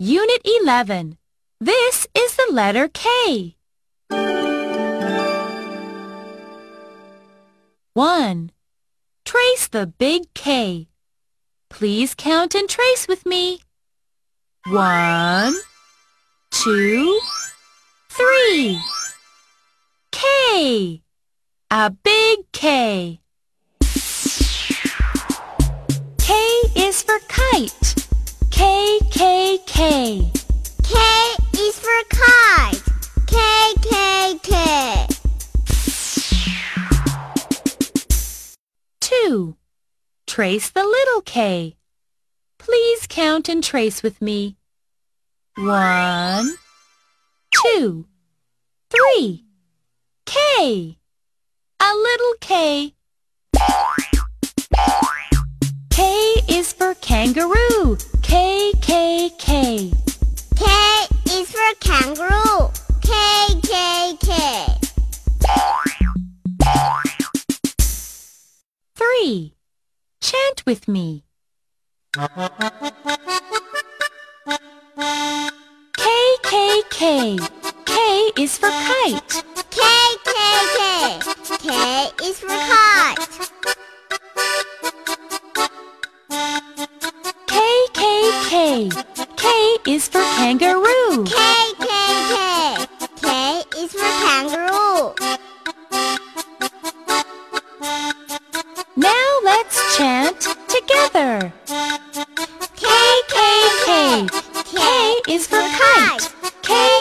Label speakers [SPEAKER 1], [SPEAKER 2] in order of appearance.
[SPEAKER 1] Unit 11. This is the letter K. 1. Trace the big K. Please count and trace with me. One, two, three. K. A big K. K is for kite. K, K, K.
[SPEAKER 2] K is for kite. K, K, K.
[SPEAKER 1] 2. Trace the little k. Please count and trace with me. One, two, three. K. A little k. K is for kangaroo. 3. Chant with me. K, K, K. K is for kite.
[SPEAKER 2] K, K, K. K is for kite.
[SPEAKER 1] K, K, K. K is for kangaroo.
[SPEAKER 2] K, K. is for
[SPEAKER 1] kite. K